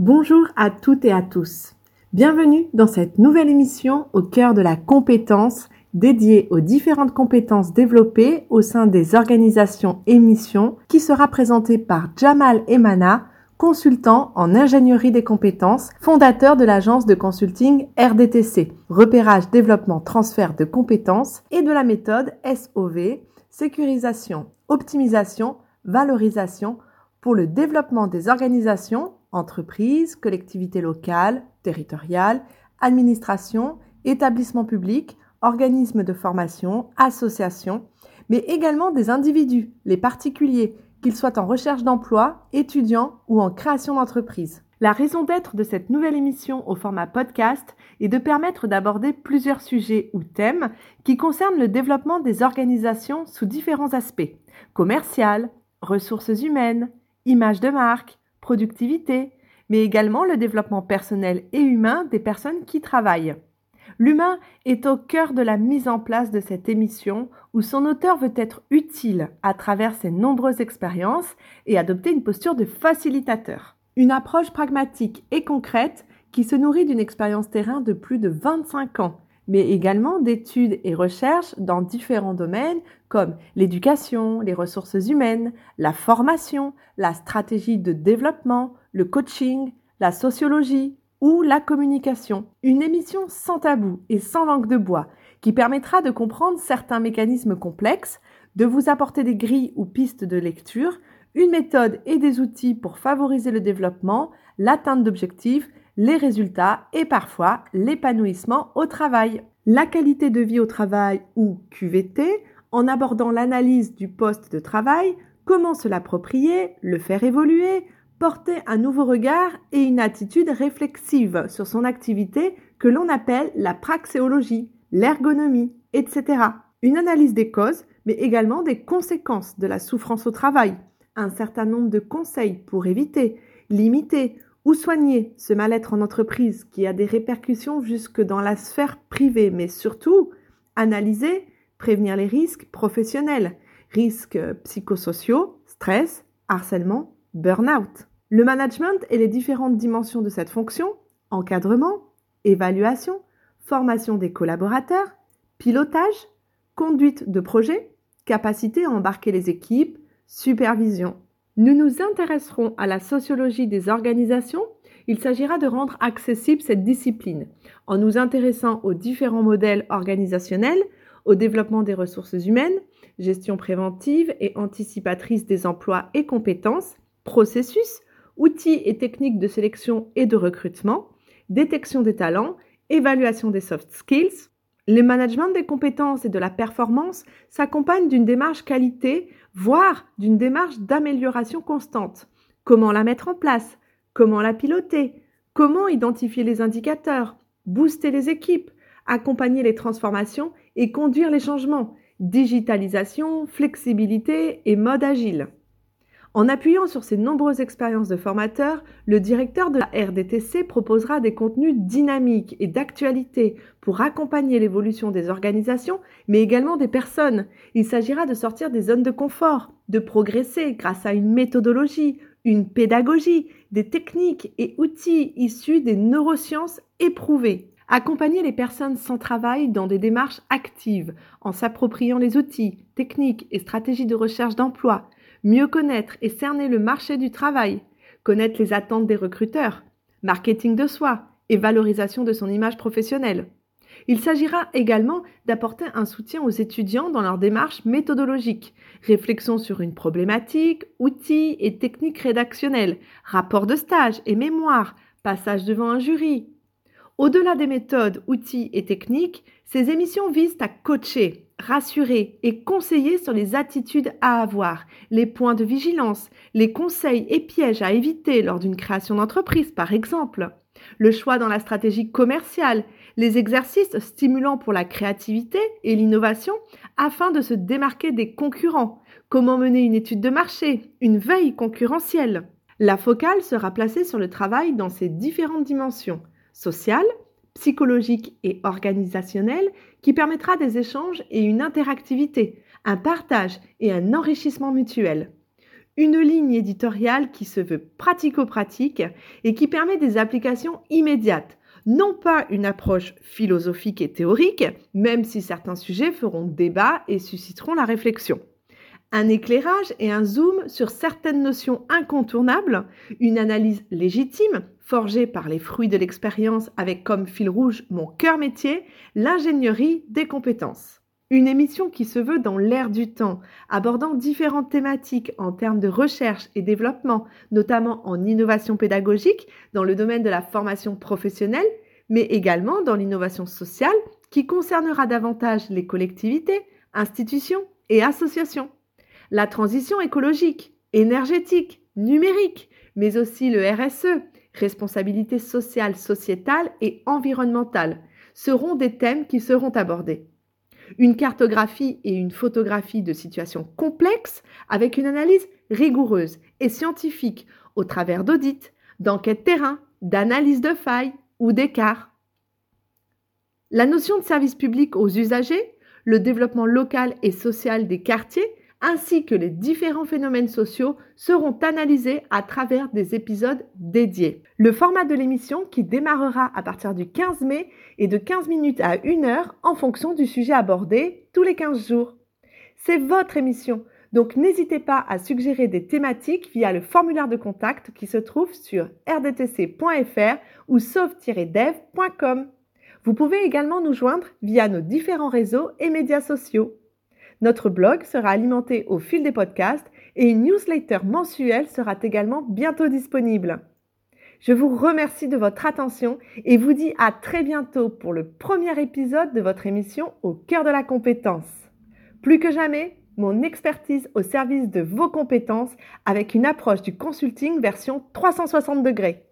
Bonjour à toutes et à tous. Bienvenue dans cette nouvelle émission au cœur de la compétence dédiée aux différentes compétences développées au sein des organisations et missions qui sera présentée par Jamal Emana, consultant en ingénierie des compétences, fondateur de l'agence de consulting RDTC, repérage, développement, transfert de compétences et de la méthode SOV, sécurisation, optimisation, valorisation pour le développement des organisations entreprises, collectivités locales, territoriales, administrations, établissements publics, organismes de formation, associations, mais également des individus, les particuliers, qu'ils soient en recherche d'emploi, étudiants ou en création d'entreprise. La raison d'être de cette nouvelle émission au format podcast est de permettre d'aborder plusieurs sujets ou thèmes qui concernent le développement des organisations sous différents aspects commercial, ressources humaines, image de marque, productivité, mais également le développement personnel et humain des personnes qui travaillent. L'humain est au cœur de la mise en place de cette émission où son auteur veut être utile à travers ses nombreuses expériences et adopter une posture de facilitateur. Une approche pragmatique et concrète qui se nourrit d'une expérience terrain de plus de 25 ans, mais également d'études et recherches dans différents domaines comme l'éducation, les ressources humaines, la formation, la stratégie de développement, le coaching, la sociologie ou la communication. Une émission sans tabou et sans langue de bois qui permettra de comprendre certains mécanismes complexes, de vous apporter des grilles ou pistes de lecture, une méthode et des outils pour favoriser le développement, l'atteinte d'objectifs, les résultats et parfois l'épanouissement au travail. La qualité de vie au travail ou QVT en abordant l'analyse du poste de travail, comment se l'approprier, le faire évoluer, porter un nouveau regard et une attitude réflexive sur son activité que l'on appelle la praxéologie, l'ergonomie, etc. Une analyse des causes, mais également des conséquences de la souffrance au travail, un certain nombre de conseils pour éviter, limiter ou soigner ce mal-être en entreprise qui a des répercussions jusque dans la sphère privée, mais surtout analyser prévenir les risques professionnels, risques psychosociaux, stress, harcèlement, burn-out. Le management et les différentes dimensions de cette fonction, encadrement, évaluation, formation des collaborateurs, pilotage, conduite de projet, capacité à embarquer les équipes, supervision. Nous nous intéresserons à la sociologie des organisations. Il s'agira de rendre accessible cette discipline en nous intéressant aux différents modèles organisationnels, au développement des ressources humaines, gestion préventive et anticipatrice des emplois et compétences, processus, outils et techniques de sélection et de recrutement, détection des talents, évaluation des soft skills. Le management des compétences et de la performance s'accompagne d'une démarche qualité, voire d'une démarche d'amélioration constante. Comment la mettre en place? Comment la piloter? Comment identifier les indicateurs? Booster les équipes? Accompagner les transformations et conduire les changements, digitalisation, flexibilité et mode agile. En appuyant sur ces nombreuses expériences de formateurs, le directeur de la RDTC proposera des contenus dynamiques et d'actualité pour accompagner l'évolution des organisations, mais également des personnes. Il s'agira de sortir des zones de confort, de progresser grâce à une méthodologie, une pédagogie, des techniques et outils issus des neurosciences éprouvées. Accompagner les personnes sans travail dans des démarches actives en s'appropriant les outils, techniques et stratégies de recherche d'emploi, mieux connaître et cerner le marché du travail, connaître les attentes des recruteurs, marketing de soi et valorisation de son image professionnelle. Il s'agira également d'apporter un soutien aux étudiants dans leur démarche méthodologique, réflexion sur une problématique, outils et techniques rédactionnelles, rapport de stage et mémoire, passage devant un jury, au-delà des méthodes, outils et techniques, ces émissions visent à coacher, rassurer et conseiller sur les attitudes à avoir, les points de vigilance, les conseils et pièges à éviter lors d'une création d'entreprise par exemple, le choix dans la stratégie commerciale, les exercices stimulants pour la créativité et l'innovation afin de se démarquer des concurrents, comment mener une étude de marché, une veille concurrentielle. La focale sera placée sur le travail dans ses différentes dimensions sociale, psychologique et organisationnelle qui permettra des échanges et une interactivité, un partage et un enrichissement mutuel. une ligne éditoriale qui se veut pratico-pratique et qui permet des applications immédiates. Non pas une approche philosophique et théorique, même si certains sujets feront débat et susciteront la réflexion. Un éclairage et un zoom sur certaines notions incontournables, une analyse légitime, forgée par les fruits de l'expérience avec comme fil rouge mon cœur métier, l'ingénierie des compétences. Une émission qui se veut dans l'air du temps, abordant différentes thématiques en termes de recherche et développement, notamment en innovation pédagogique, dans le domaine de la formation professionnelle, mais également dans l'innovation sociale, qui concernera davantage les collectivités, institutions et associations. La transition écologique, énergétique, numérique, mais aussi le RSE, responsabilité sociale, sociétale et environnementale, seront des thèmes qui seront abordés une cartographie et une photographie de situations complexes avec une analyse rigoureuse et scientifique au travers d'audits, d'enquêtes terrain, d'analyses de failles ou d'écarts. La notion de service public aux usagers, le développement local et social des quartiers ainsi que les différents phénomènes sociaux seront analysés à travers des épisodes dédiés. Le format de l'émission qui démarrera à partir du 15 mai est de 15 minutes à 1 heure en fonction du sujet abordé tous les 15 jours. C'est votre émission, donc n'hésitez pas à suggérer des thématiques via le formulaire de contact qui se trouve sur rdtc.fr ou sauve-dev.com. Vous pouvez également nous joindre via nos différents réseaux et médias sociaux. Notre blog sera alimenté au fil des podcasts et une newsletter mensuelle sera également bientôt disponible. Je vous remercie de votre attention et vous dis à très bientôt pour le premier épisode de votre émission Au cœur de la compétence. Plus que jamais, mon expertise au service de vos compétences avec une approche du consulting version 360 degrés.